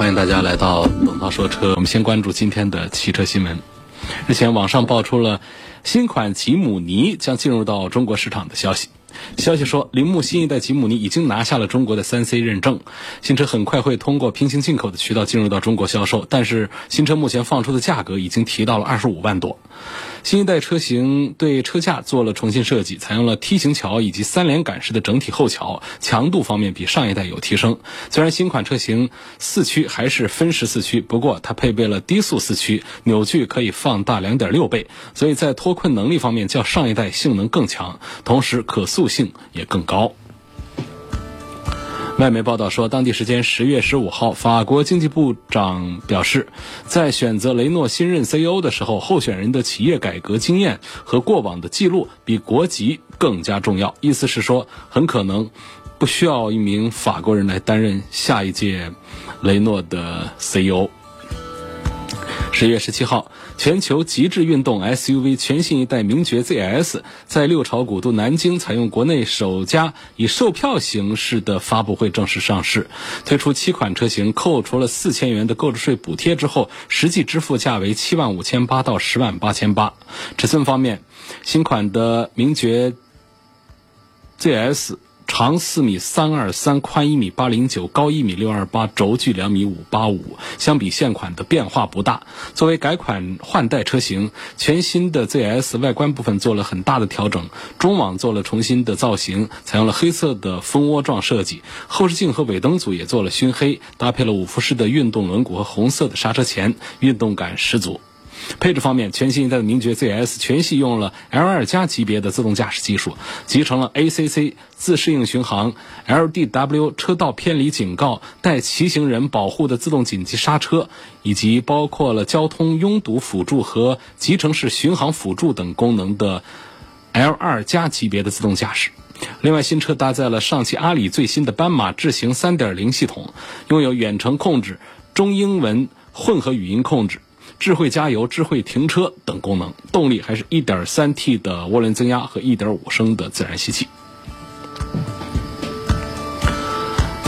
欢迎大家来到董涛说车。我们先关注今天的汽车新闻。日前，网上爆出了新款吉姆尼将进入到中国市场的消息。消息说，铃木新一代吉姆尼已经拿下了中国的三 C 认证，新车很快会通过平行进口的渠道进入到中国销售。但是，新车目前放出的价格已经提到了二十五万多。新一代车型对车架做了重新设计，采用了梯形桥以及三连杆式的整体后桥，强度方面比上一代有提升。虽然新款车型四驱还是分时四驱，不过它配备了低速四驱，扭矩可以放大两点六倍，所以在脱困能力方面较上一代性能更强，同时可塑性也更高。外媒报道说，当地时间十月十五号，法国经济部长表示，在选择雷诺新任 CEO 的时候，候选人的企业改革经验和过往的记录比国籍更加重要。意思是说，很可能不需要一名法国人来担任下一届雷诺的 CEO。十月十七号，全球极致运动 SUV 全新一代名爵 ZS 在六朝古都南京采用国内首家以售票形式的发布会正式上市，推出七款车型，扣除了四千元的购置税补贴之后，实际支付价为七万五千八到十万八千八。尺寸方面，新款的名爵 ZS。长四米三二三，宽一米八零九，高一米六二八，轴距两米五八五。相比现款的变化不大。作为改款换代车型，全新的 ZS 外观部分做了很大的调整，中网做了重新的造型，采用了黑色的蜂窝状设计，后视镜和尾灯组也做了熏黑，搭配了五辐式的运动轮毂和红色的刹车钳，运动感十足。配置方面，全新一代的名爵 ZS 全系用了 L2 加级别的自动驾驶技术，集成了 ACC 自适应巡航、LDW 车道偏离警告、带骑行人保护的自动紧急刹车，以及包括了交通拥堵辅助和集成式巡航辅助等功能的 L2 加级别的自动驾驶。另外，新车搭载了上汽阿里最新的斑马智行3.0系统，拥有远程控制、中英文混合语音控制。智慧加油、智慧停车等功能，动力还是一点三 T 的涡轮增压和一点五升的自然吸气。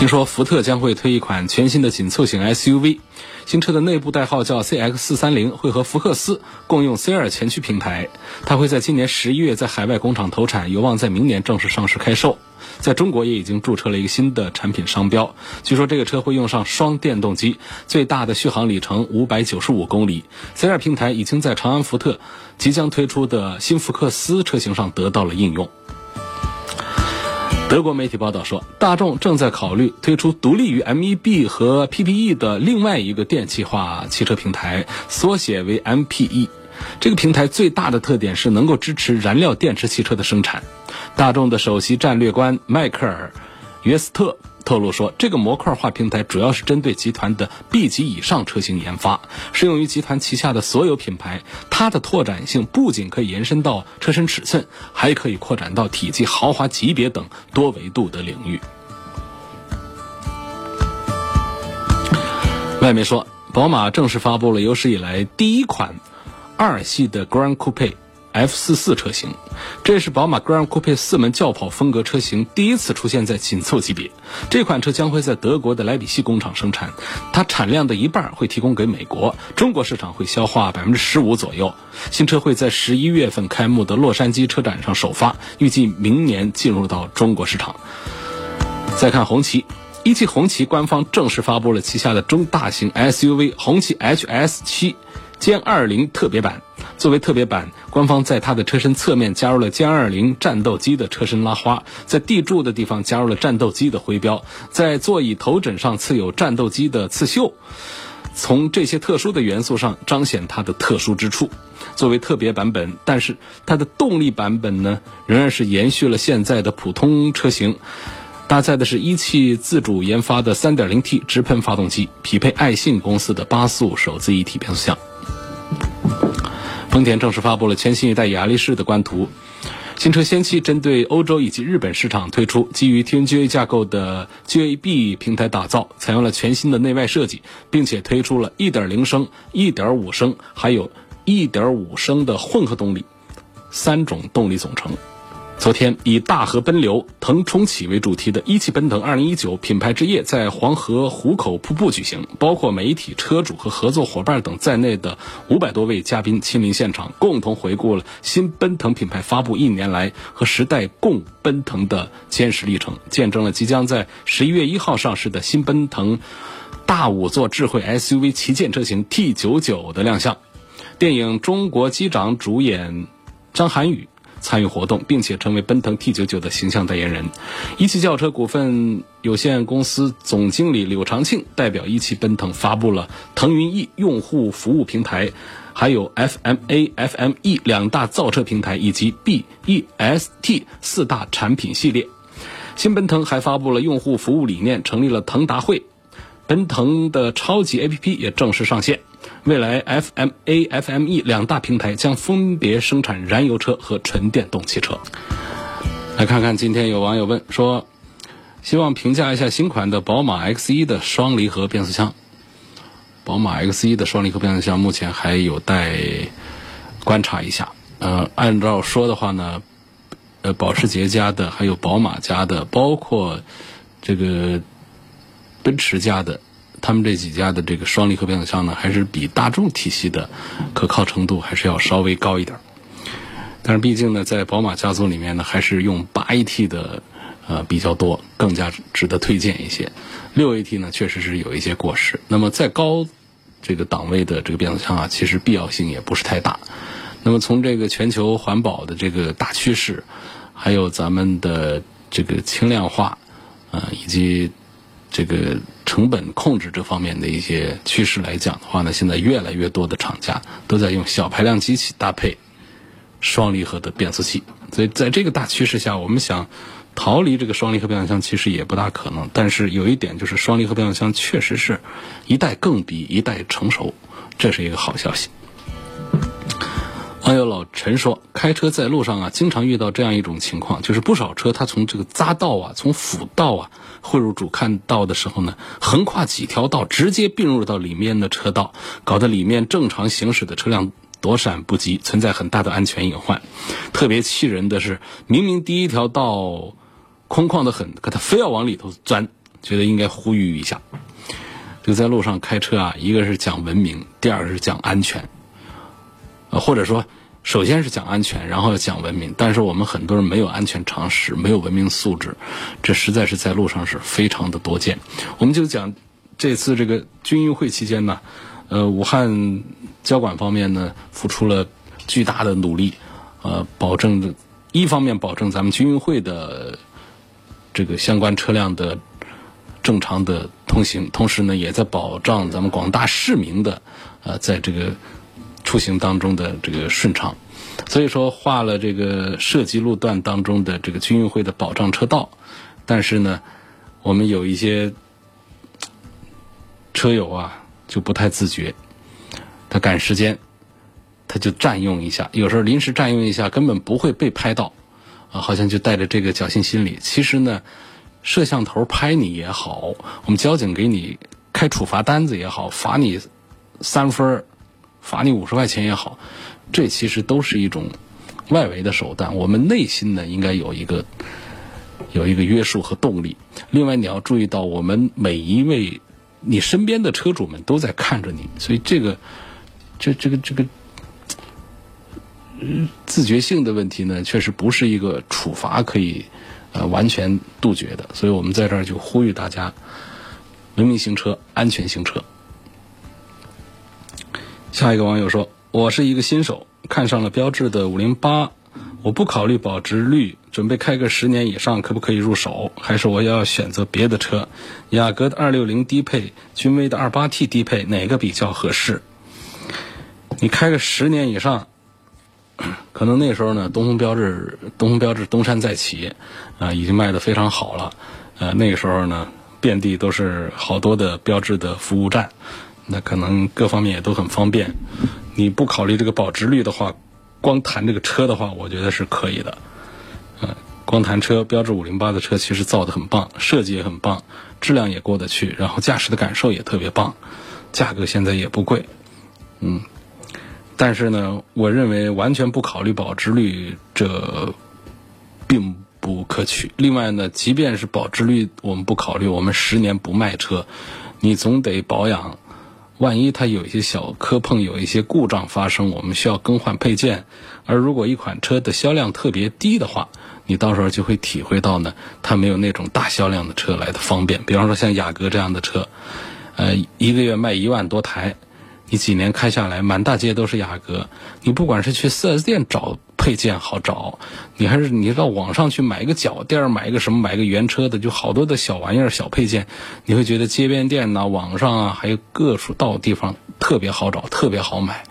听说福特将会推一款全新的紧凑型 SUV，新车的内部代号叫 CX 四三零，会和福克斯共用 C 二前驱平台。它会在今年十一月在海外工厂投产，有望在明年正式上市开售。在中国也已经注册了一个新的产品商标。据说这个车会用上双电动机，最大的续航里程五百九十五公里。C 二平台已经在长安福特即将推出的新福克斯车型上得到了应用。德国媒体报道说，大众正在考虑推出独立于 MEB 和 PPE 的另外一个电气化汽车平台，缩写为 MPE。这个平台最大的特点是能够支持燃料电池汽车的生产。大众的首席战略官迈克尔·约斯特透露说，这个模块化平台主要是针对集团的 B 级以上车型研发，适用于集团旗下的所有品牌。它的拓展性不仅可以延伸到车身尺寸，还可以扩展到体积、豪华级别等多维度的领域。外媒说，宝马正式发布了有史以来第一款。二系的 Grand Coupe F 四四车型，这是宝马 Grand Coupe 四门轿跑风格车型第一次出现在紧凑级别。这款车将会在德国的莱比锡工厂生产，它产量的一半会提供给美国，中国市场会消化百分之十五左右。新车会在十一月份开幕的洛杉矶车展上首发，预计明年进入到中国市场。再看红旗，一汽红旗官方正式发布了旗下的中大型 SUV 红旗 HS 七。歼二零特别版作为特别版，官方在它的车身侧面加入了歼二零战斗机的车身拉花，在地柱的地方加入了战斗机的徽标，在座椅头枕上刺有战斗机的刺绣。从这些特殊的元素上彰显它的特殊之处。作为特别版本，但是它的动力版本呢，仍然是延续了现在的普通车型。搭载的是一汽自主研发的 3.0T 直喷发动机，匹配爱信公司的八速手自一体变速箱。丰田正式发布了全新一代雅力士的官图。新车先期针对欧洲以及日本市场推出基于 TNGA 架构的 GAB 平台打造，采用了全新的内外设计，并且推出了1.0升、1.5升还有1.5升的混合动力三种动力总成。昨天，以大河奔流，腾冲起为主题的一汽奔腾2019品牌之夜在黄河壶口瀑布举行，包括媒体、车主和合作伙伴等在内的五百多位嘉宾亲临现场，共同回顾了新奔腾品牌发布一年来和时代共奔腾的坚实历程，见证了即将在十一月一号上市的新奔腾大五座智慧 SUV 旗舰车型 T99 的亮相。电影《中国机长》主演张涵予。参与活动，并且成为奔腾 T99 的形象代言人。一汽轿车股份有限公司总经理柳长庆代表一汽奔腾发布了腾云 E 用户服务平台，还有 FMA、FME 两大造车平台以及 BEST 四大产品系列。新奔腾还发布了用户服务理念，成立了腾达会。奔腾的超级 APP 也正式上线。未来 FMA、FME 两大平台将分别生产燃油车和纯电动汽车。来看看，今天有网友问说，希望评价一下新款的宝马 X1 的双离合变速箱。宝马 X1 的双离合变速箱目前还有待观察一下。呃，按照说的话呢，呃，保时捷家的，还有宝马家的，包括这个奔驰家的。他们这几家的这个双离合变速箱呢，还是比大众体系的可靠程度还是要稍微高一点。但是毕竟呢，在宝马家族里面呢，还是用八 AT 的呃比较多，更加值得推荐一些。六 AT 呢，确实是有一些过时。那么再高这个档位的这个变速箱啊，其实必要性也不是太大。那么从这个全球环保的这个大趋势，还有咱们的这个轻量化啊，以及这个。成本控制这方面的一些趋势来讲的话呢，现在越来越多的厂家都在用小排量机器搭配双离合的变速器，所以在这个大趋势下，我们想逃离这个双离合变速箱其实也不大可能。但是有一点就是，双离合变速箱确实是一代更比一代成熟，这是一个好消息。网友老陈说：“开车在路上啊，经常遇到这样一种情况，就是不少车它从这个匝道啊，从辅道啊汇入主干道的时候呢，横跨几条道，直接并入到里面的车道，搞得里面正常行驶的车辆躲闪不及，存在很大的安全隐患。特别气人的是，明明第一条道空旷的很，可他非要往里头钻，觉得应该呼吁一下。就在路上开车啊，一个是讲文明，第二个是讲安全。”呃，或者说，首先是讲安全，然后要讲文明。但是我们很多人没有安全常识，没有文明素质，这实在是在路上是非常的多见。我们就讲这次这个军运会期间呢，呃，武汉交管方面呢付出了巨大的努力，呃，保证一方面保证咱们军运会的这个相关车辆的正常的通行，同时呢也在保障咱们广大市民的呃在这个。出行当中的这个顺畅，所以说画了这个设计路段当中的这个军运会的保障车道，但是呢，我们有一些车友啊就不太自觉，他赶时间，他就占用一下，有时候临时占用一下根本不会被拍到，啊，好像就带着这个侥幸心理。其实呢，摄像头拍你也好，我们交警给你开处罚单子也好，罚你三分。罚你五十块钱也好，这其实都是一种外围的手段。我们内心呢，应该有一个有一个约束和动力。另外，你要注意到，我们每一位你身边的车主们都在看着你，所以这个这这个这个自觉性的问题呢，确实不是一个处罚可以呃完全杜绝的。所以我们在这儿就呼吁大家文明行车，安全行车。下一个网友说：“我是一个新手，看上了标致的五零八，我不考虑保值率，准备开个十年以上，可不可以入手？还是我要选择别的车？雅阁的二六零低配，君威的二八 T 低配，哪个比较合适？你开个十年以上，可能那时候呢，东风标致、东风标致东山再起，啊，已经卖的非常好了。呃，那个时候呢，遍地都是好多的标志的服务站，那可能各方面也都很方便。你不考虑这个保值率的话，光谈这个车的话，我觉得是可以的。嗯，光谈车，标致五零八的车其实造的很棒，设计也很棒，质量也过得去，然后驾驶的感受也特别棒，价格现在也不贵。嗯，但是呢，我认为完全不考虑保值率，这并不可取。另外呢，即便是保值率我们不考虑，我们十年不卖车，你总得保养。万一它有一些小磕碰，有一些故障发生，我们需要更换配件。而如果一款车的销量特别低的话，你到时候就会体会到呢，它没有那种大销量的车来的方便。比方说像雅阁这样的车，呃，一个月卖一万多台。你几年开下来，满大街都是雅阁。你不管是去 4S 店找配件好找，你还是你到网上去买一个脚垫买一个什么，买个原车的，就好多的小玩意儿、小配件，你会觉得街边店呐、网上啊，还有各处到地方特别好找，特别好买。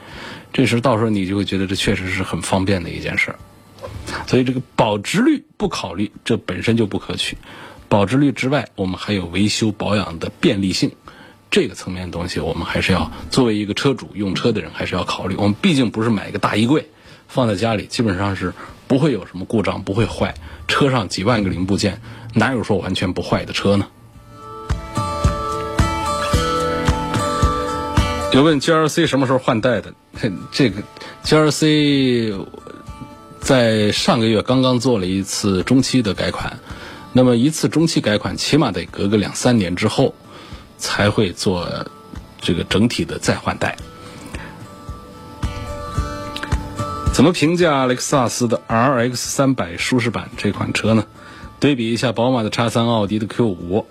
这时到时候你就会觉得这确实是很方便的一件事。所以这个保值率不考虑，这本身就不可取。保值率之外，我们还有维修保养的便利性。这个层面的东西，我们还是要作为一个车主用车的人，还是要考虑。我们毕竟不是买一个大衣柜，放在家里，基本上是不会有什么故障，不会坏。车上几万个零部件，哪有说完全不坏的车呢？有问 G L C 什么时候换代的？这个 G L C 在上个月刚刚做了一次中期的改款，那么一次中期改款，起码得隔个两三年之后。才会做这个整体的再换代。怎么评价雷克萨斯的 RX 三百舒适版这款车呢？对比一下宝马的 X 三、奥迪的 Q 五，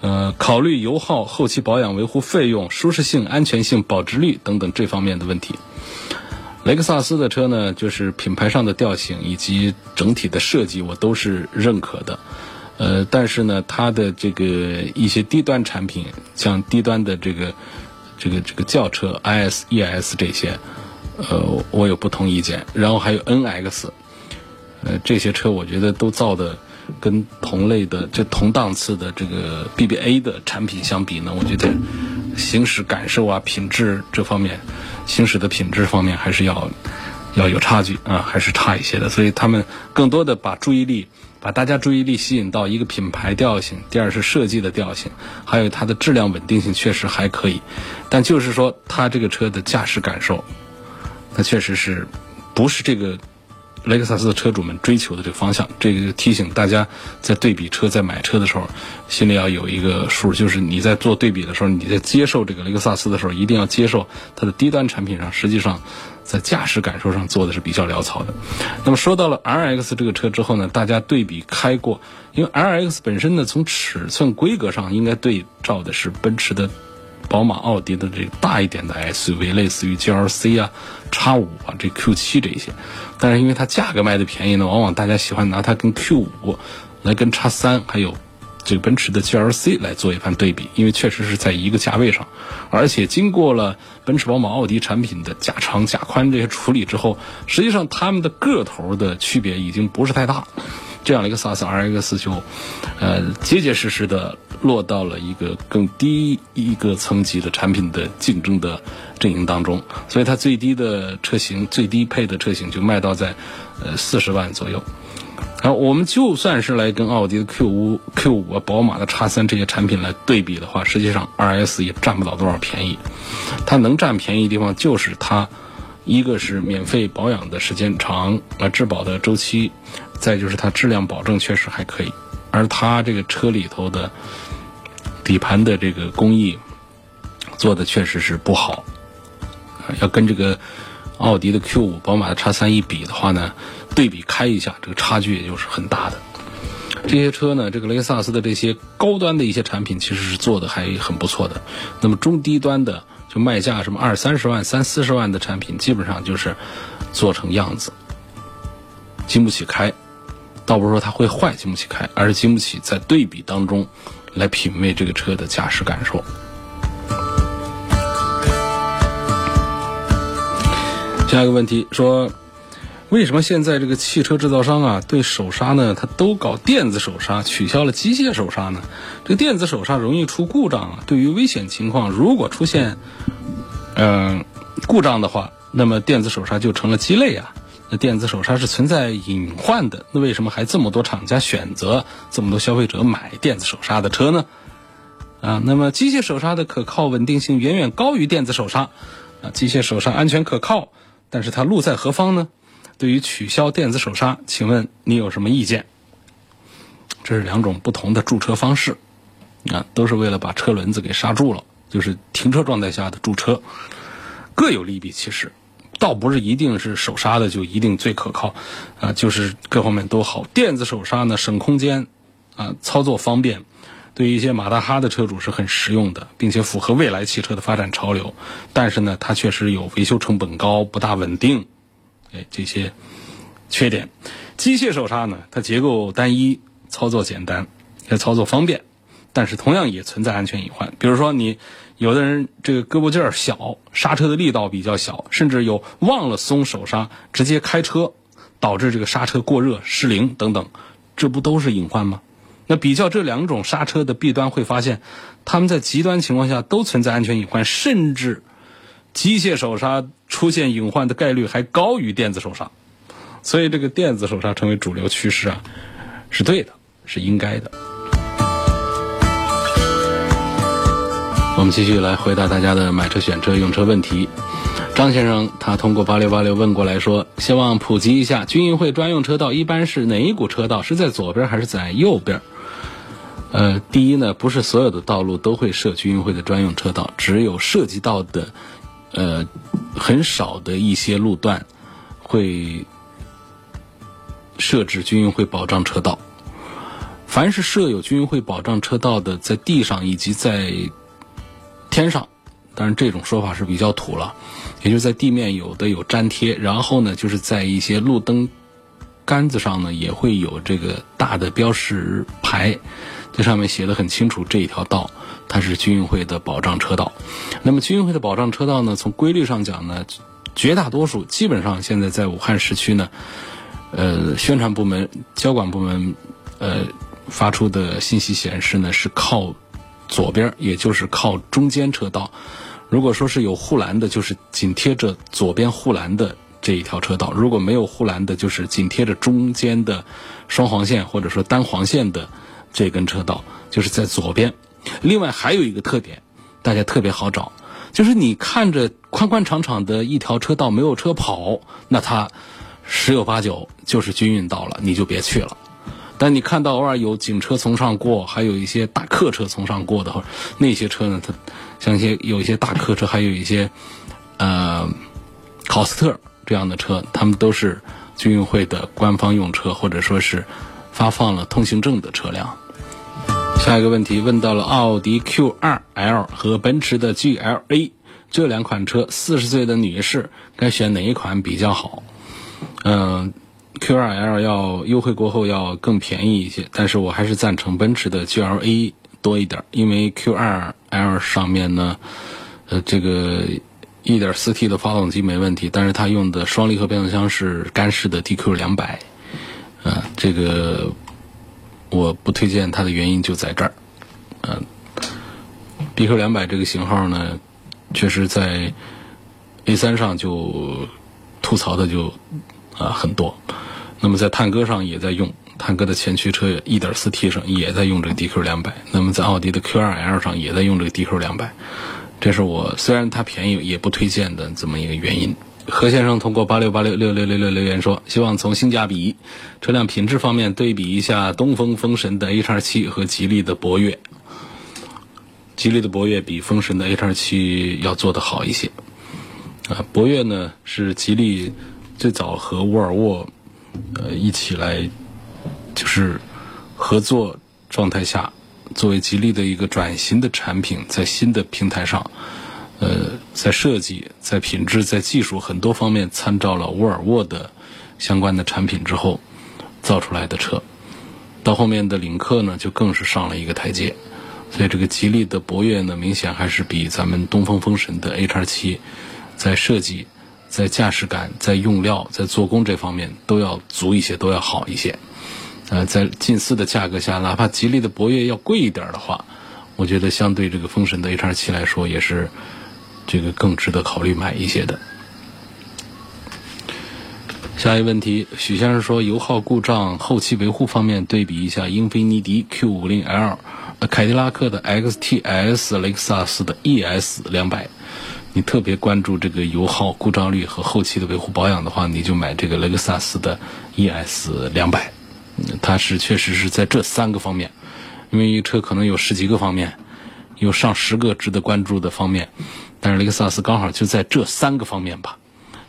呃，考虑油耗、后期保养维护费用、舒适性、安全性、保值率等等这方面的问题。雷克萨斯的车呢，就是品牌上的调性以及整体的设计，我都是认可的。呃，但是呢，它的这个一些低端产品，像低端的这个这个这个轿车 iS、ES 这些，呃，我有不同意见。然后还有 NX，呃，这些车我觉得都造的跟同类的就同档次的这个 BBA 的产品相比呢，我觉得行驶感受啊、品质这方面，行驶的品质方面还是要要有差距啊，还是差一些的。所以他们更多的把注意力。把大家注意力吸引到一个品牌调性，第二是设计的调性，还有它的质量稳定性确实还可以，但就是说它这个车的驾驶感受，它确实是不是这个雷克萨斯的车主们追求的这个方向。这个提醒大家在对比车、在买车的时候，心里要有一个数，就是你在做对比的时候，你在接受这个雷克萨斯的时候，一定要接受它的低端产品上实际上。在驾驶感受上做的是比较潦草的。那么说到了 R X 这个车之后呢，大家对比开过，因为 R X 本身呢，从尺寸规格上应该对照的是奔驰的、宝马、奥迪的这个大一点的 S U V，类似于 G L C 啊、X 五啊、这 Q 七这一些。但是因为它价格卖的便宜呢，往往大家喜欢拿它跟 Q 五来跟 X 三还有。这个奔驰的 GLC 来做一番对比，因为确实是在一个价位上，而且经过了奔驰、宝马、奥迪产品的加长、加宽这些处理之后，实际上它们的个头的区别已经不是太大。这样的一个萨斯 RX 就，呃，结结实实的落到了一个更低一个层级的产品的竞争的阵营当中，所以它最低的车型、最低配的车型就卖到在呃四十万左右。然后我们就算是来跟奥迪的 Q 五、Q 五啊、宝马的叉三这些产品来对比的话，实际上 RS 也占不到多少便宜。它能占便宜的地方就是它，一个是免费保养的时间长啊，质保的周期，再就是它质量保证确实还可以。而它这个车里头的底盘的这个工艺做的确实是不好，要跟这个奥迪的 Q 五、宝马的叉三一比的话呢。对比开一下，这个差距也就是很大的。这些车呢，这个雷克萨斯的这些高端的一些产品其实是做的还很不错的。那么中低端的，就卖价什么二三十万、三四十万的产品，基本上就是做成样子，经不起开。倒不是说它会坏，经不起开，而是经不起在对比当中来品味这个车的驾驶感受。下一个问题说。为什么现在这个汽车制造商啊，对手刹呢，它都搞电子手刹，取消了机械手刹呢？这个电子手刹容易出故障啊。对于危险情况，如果出现嗯故障的话，那么电子手刹就成了鸡肋啊。电子手刹是存在隐患的，那为什么还这么多厂家选择，这么多消费者买电子手刹的车呢？啊，那么机械手刹的可靠稳定性远远高于电子手刹，啊，机械手刹安全可靠，但是它路在何方呢？对于取消电子手刹，请问你有什么意见？这是两种不同的驻车方式，啊，都是为了把车轮子给刹住了，就是停车状态下的驻车，各有利弊。其实，倒不是一定是手刹的就一定最可靠，啊，就是各方面都好。电子手刹呢，省空间，啊，操作方便，对于一些马大哈的车主是很实用的，并且符合未来汽车的发展潮流。但是呢，它确实有维修成本高、不大稳定。哎，这些缺点，机械手刹呢，它结构单一，操作简单，也操作方便，但是同样也存在安全隐患。比如说，你有的人这个胳膊劲儿小，刹车的力道比较小，甚至有忘了松手刹，直接开车，导致这个刹车过热、失灵等等，这不都是隐患吗？那比较这两种刹车的弊端，会发现，他们在极端情况下都存在安全隐患，甚至。机械手刹出现隐患的概率还高于电子手刹，所以这个电子手刹成为主流趋势啊，是对的，是应该的。我们继续来回答大家的买车、选车、用车问题。张先生他通过八六八六问过来说，希望普及一下军运会专用车道一般是哪一股车道？是在左边还是在右边？呃，第一呢，不是所有的道路都会设军运会的专用车道，只有涉及到的。呃，很少的一些路段会设置军运会保障车道。凡是设有军运会保障车道的，在地上以及在天上，当然这种说法是比较土了，也就是在地面有的有粘贴，然后呢，就是在一些路灯杆子上呢，也会有这个大的标识牌，这上面写的很清楚，这一条道。它是军运会的保障车道，那么军运会的保障车道呢？从规律上讲呢，绝大多数基本上现在在武汉市区呢，呃，宣传部门、交管部门，呃，发出的信息显示呢，是靠左边，也就是靠中间车道。如果说是有护栏的，就是紧贴着左边护栏的这一条车道；如果没有护栏的，就是紧贴着中间的双黄线或者说单黄线的这根车道，就是在左边。另外还有一个特点，大家特别好找，就是你看着宽宽敞敞的一条车道没有车跑，那它十有八九就是军运道了，你就别去了。但你看到偶尔有警车从上过，还有一些大客车从上过的话，那些车呢，它像一些有一些大客车，还有一些呃考斯特这样的车，他们都是军运会的官方用车，或者说是发放了通行证的车辆。下一个问题问到了奥迪 Q2L 和奔驰的 GLA 这两款车，四十岁的女士该选哪一款比较好？嗯，Q2L 要优惠过后要更便宜一些，但是我还是赞成奔驰的 GLA 多一点，因为 Q2L 上面呢，呃，这个 1.4T 的发动机没问题，但是它用的双离合变速箱是干式的 DQ200，啊，这个。我不推荐它的原因就在这儿，嗯，BQ 两百这个型号呢，确实在 A 三上就吐槽的就啊很多，那么在探戈上也在用，探戈的前驱车一点四 T 上也在用这个 DQ 两百，那么在奥迪的 Q 二 L 上也在用这个 DQ 两百，这是我虽然它便宜也不推荐的这么一个原因。何先生通过八六八六六六六六留言说，希望从性价比、车辆品质方面对比一下东风风神的 H 二七和吉利的博越。吉利的博越比风神的 H 二七要做得好一些。啊，博越呢是吉利最早和沃尔沃呃一起来就是合作状态下，作为吉利的一个转型的产品，在新的平台上。呃，在设计、在品质、在技术很多方面参照了沃尔沃的相关的产品之后造出来的车，到后面的领克呢就更是上了一个台阶，所以这个吉利的博越呢明显还是比咱们东风风神的 H 二七在设计、在驾驶感、在用料、在做工这方面都要足一些，都要好一些。呃，在近似的价格下，哪怕吉利的博越要贵一点的话，我觉得相对这个风神的 H R 七来说，也是这个更值得考虑买一些的。下一问题，许先生说，油耗故障后期维护方面对比一下英菲尼迪 Q50L、凯迪拉克的 XTS、雷克萨斯的 ES 两百。你特别关注这个油耗、故障率和后期的维护保养的话，你就买这个雷克萨斯的 ES 两百。它是确实是在这三个方面，因为一车可能有十几个方面，有上十个值得关注的方面，但是雷克萨斯刚好就在这三个方面吧。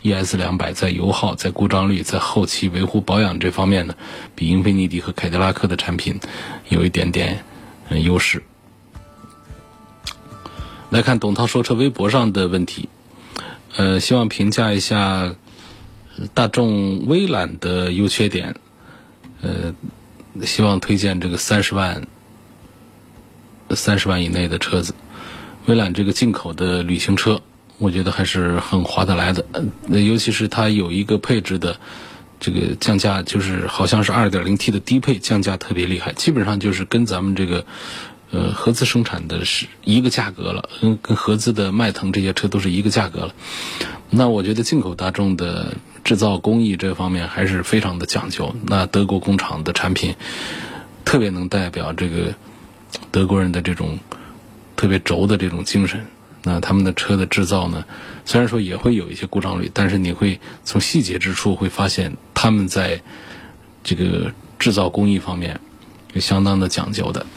ES 两百在油耗、在故障率、在后期维护保养这方面呢，比英菲尼迪和凯迪拉克的产品有一点点优势。来看董涛说车微博上的问题，呃，希望评价一下大众威揽的优缺点，呃，希望推荐这个三十万、三十万以内的车子。威揽这个进口的旅行车，我觉得还是很划得来的，呃，尤其是它有一个配置的这个降价，就是好像是二点零 T 的低配降价特别厉害，基本上就是跟咱们这个。呃，合资生产的是一个价格了，跟跟合资的迈腾这些车都是一个价格了。那我觉得进口大众的制造工艺这方面还是非常的讲究。那德国工厂的产品特别能代表这个德国人的这种特别轴的这种精神。那他们的车的制造呢，虽然说也会有一些故障率，但是你会从细节之处会发现他们在这个制造工艺方面有相当的讲究的。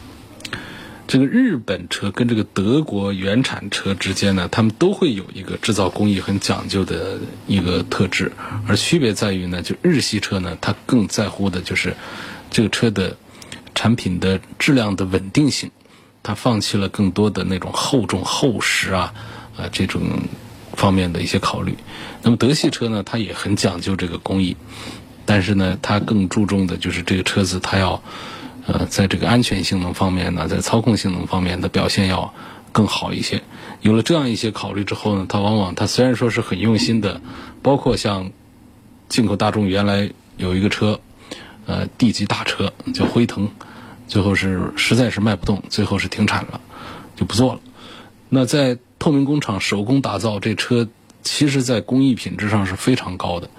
这个日本车跟这个德国原产车之间呢，他们都会有一个制造工艺很讲究的一个特质，而区别在于呢，就日系车呢，它更在乎的就是这个车的产品的质量的稳定性，它放弃了更多的那种厚重厚实啊啊这种方面的一些考虑。那么德系车呢，它也很讲究这个工艺，但是呢，它更注重的就是这个车子它要。呃，在这个安全性能方面呢，在操控性能方面的表现要更好一些。有了这样一些考虑之后呢，它往往它虽然说是很用心的，包括像进口大众原来有一个车，呃，D 级大车叫辉腾，最后是实在是卖不动，最后是停产了，就不做了。那在透明工厂手工打造这车，其实在工艺品质上是非常高的，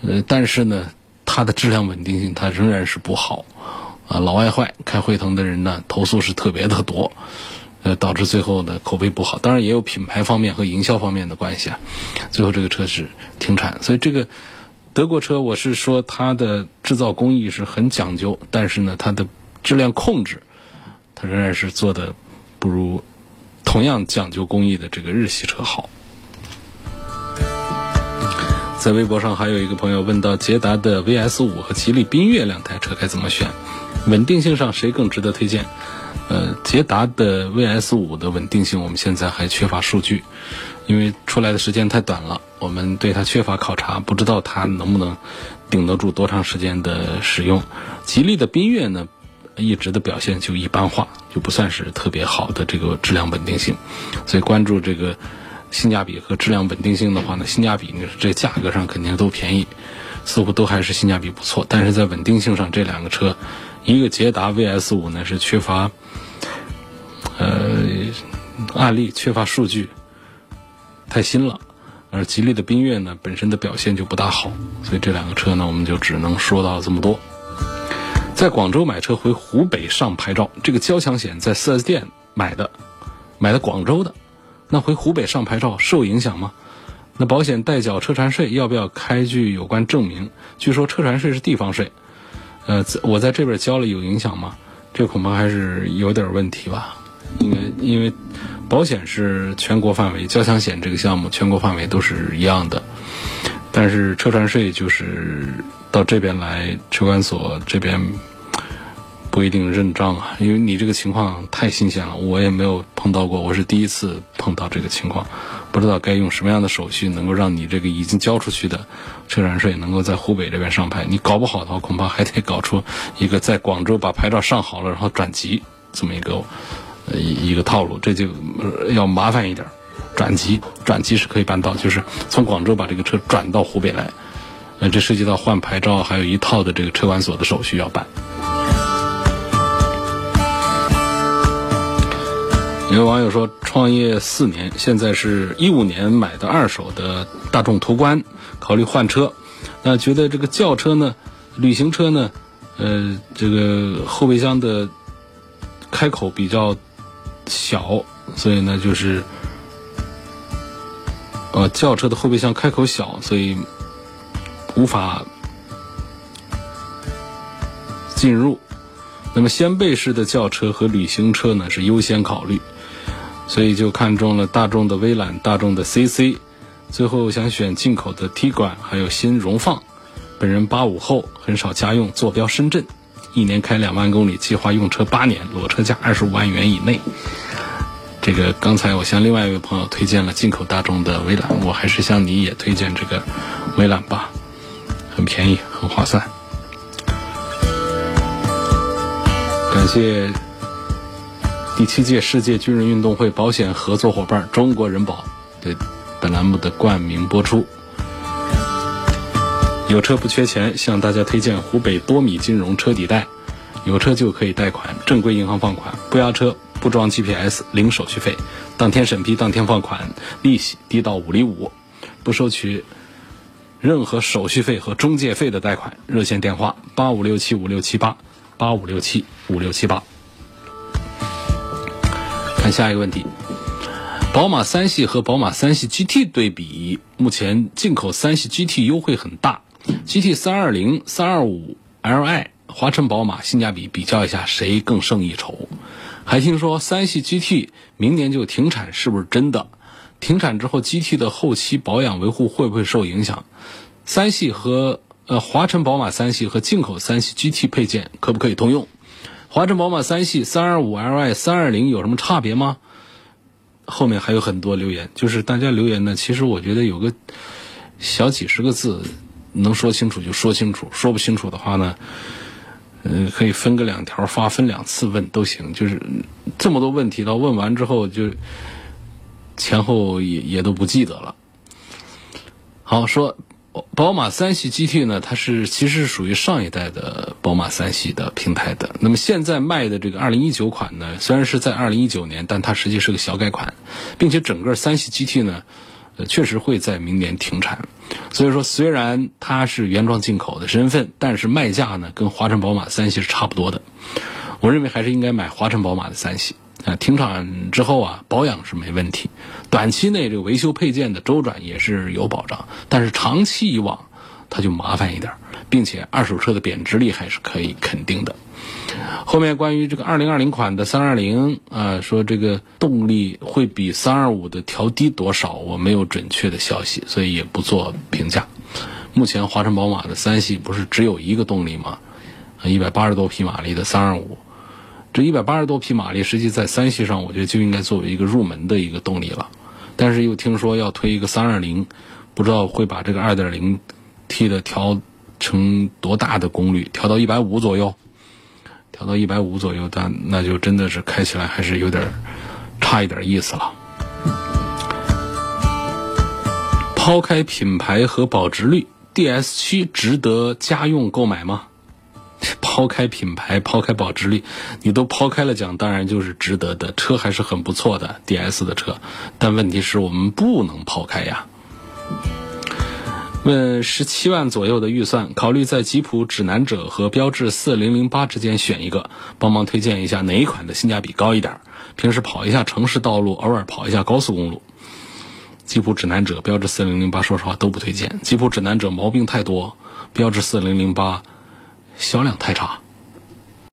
呃，但是呢，它的质量稳定性它仍然是不好。啊，老外坏，开辉腾的人呢，投诉是特别的多，呃，导致最后呢口碑不好。当然也有品牌方面和营销方面的关系啊。最后这个车是停产，所以这个德国车，我是说它的制造工艺是很讲究，但是呢，它的质量控制，它仍然是做的不如同样讲究工艺的这个日系车好。在微博上还有一个朋友问到，捷达的 VS 五和吉利缤越两台车该怎么选？稳定性上谁更值得推荐？呃，捷达的 VS 五的稳定性我们现在还缺乏数据，因为出来的时间太短了，我们对它缺乏考察，不知道它能不能顶得住多长时间的使用。吉利的缤越呢，一直的表现就一般化，就不算是特别好的这个质量稳定性，所以关注这个性价比和质量稳定性的话呢，性价比呢这价格上肯定都便宜，似乎都还是性价比不错，但是在稳定性上这两个车。一个捷达 VS 五呢是缺乏，呃，案例缺乏数据，太新了，而吉利的缤越呢本身的表现就不大好，所以这两个车呢我们就只能说到这么多。在广州买车回湖北上牌照，这个交强险在 4S 店买的，买的广州的，那回湖北上牌照受影响吗？那保险代缴车船税要不要开具有关证明？据说车船税是地方税。呃，我在这边交了有影响吗？这恐怕还是有点问题吧。因为因为保险是全国范围，交强险这个项目全国范围都是一样的，但是车船税就是到这边来车管所这边。不一定认账啊，因为你这个情况太新鲜了，我也没有碰到过，我是第一次碰到这个情况，不知道该用什么样的手续能够让你这个已经交出去的车船税能够在湖北这边上牌。你搞不好的话，恐怕还得搞出一个在广州把牌照上好了，然后转籍这么一个呃一个套路，这就要麻烦一点。转籍，转籍是可以办到，就是从广州把这个车转到湖北来。呃，这涉及到换牌照，还有一套的这个车管所的手续要办。有网友说，创业四年，现在是一五年买的二手的大众途观，考虑换车。那觉得这个轿车呢，旅行车呢，呃，这个后备箱的开口比较小，所以呢，就是呃，轿车的后备箱开口小，所以无法进入。那么掀背式的轿车和旅行车呢，是优先考虑。所以就看中了大众的威揽、大众的 CC，最后想选进口的 T 管，还有新荣放。本人八五后，很少家用，坐标深圳，一年开两万公里，计划用车八年，裸车价二十五万元以内。这个刚才我向另外一位朋友推荐了进口大众的威揽，我还是向你也推荐这个威揽吧，很便宜，很划算。感谢。第七届世界军人运动会保险合作伙伴中国人保对本栏目的冠名播出。有车不缺钱，向大家推荐湖北多米金融车抵贷，有车就可以贷款，正规银行放款，不押车，不装 GPS，零手续费，当天审批，当天放款，利息低到五厘五，不收取任何手续费和中介费的贷款。热线电话八五六七五六七八八五六七五六七八。看下一个问题，宝马三系和宝马三系 GT 对比，目前进口三系 GT 优惠很大，GT 三二零、三二五 Li 华晨宝马性价比比较一下，谁更胜一筹？还听说三系 GT 明年就停产，是不是真的？停产之后，GT 的后期保养维护会不会受影响？三系和呃华晨宝马三系和进口三系 GT 配件可不可以通用？华晨宝马三系三二五 Li 三二零有什么差别吗？后面还有很多留言，就是大家留言呢，其实我觉得有个小几十个字能说清楚就说清楚，说不清楚的话呢，嗯，可以分个两条发，分两次问都行。就是这么多问题，到问完之后就前后也也都不记得了。好说。宝马三系 GT 呢，它是其实是属于上一代的宝马三系的平台的。那么现在卖的这个2019款呢，虽然是在2019年，但它实际是个小改款，并且整个三系 GT 呢，呃，确实会在明年停产。所以说，虽然它是原装进口的身份，但是卖价呢，跟华晨宝马三系是差不多的。我认为还是应该买华晨宝马的三系。啊，停产之后啊，保养是没问题，短期内这个维修配件的周转也是有保障，但是长期以往，它就麻烦一点，并且二手车的贬值率还是可以肯定的。后面关于这个二零二零款的三二零啊，说这个动力会比三二五的调低多少，我没有准确的消息，所以也不做评价。目前华晨宝马的三系不是只有一个动力吗？一百八十多匹马力的三二五。这一百八十多匹马力，实际在三系上，我觉得就应该作为一个入门的一个动力了。但是又听说要推一个三二零，不知道会把这个二点零 T 的调成多大的功率，调到一百五左右，调到一百五左右，但那就真的是开起来还是有点差一点意思了。抛开品牌和保值率，DS 七值得家用购买吗？抛开品牌，抛开保值率，你都抛开了讲，当然就是值得的。车还是很不错的，DS 的车，但问题是我们不能抛开呀。问十七万左右的预算，考虑在吉普指南者和标致四零零八之间选一个，帮忙推荐一下哪一款的性价比高一点？平时跑一下城市道路，偶尔跑一下高速公路。吉普指南者、标致四零零八，说实话都不推荐。吉普指南者毛病太多，标致四零零八。销量太差，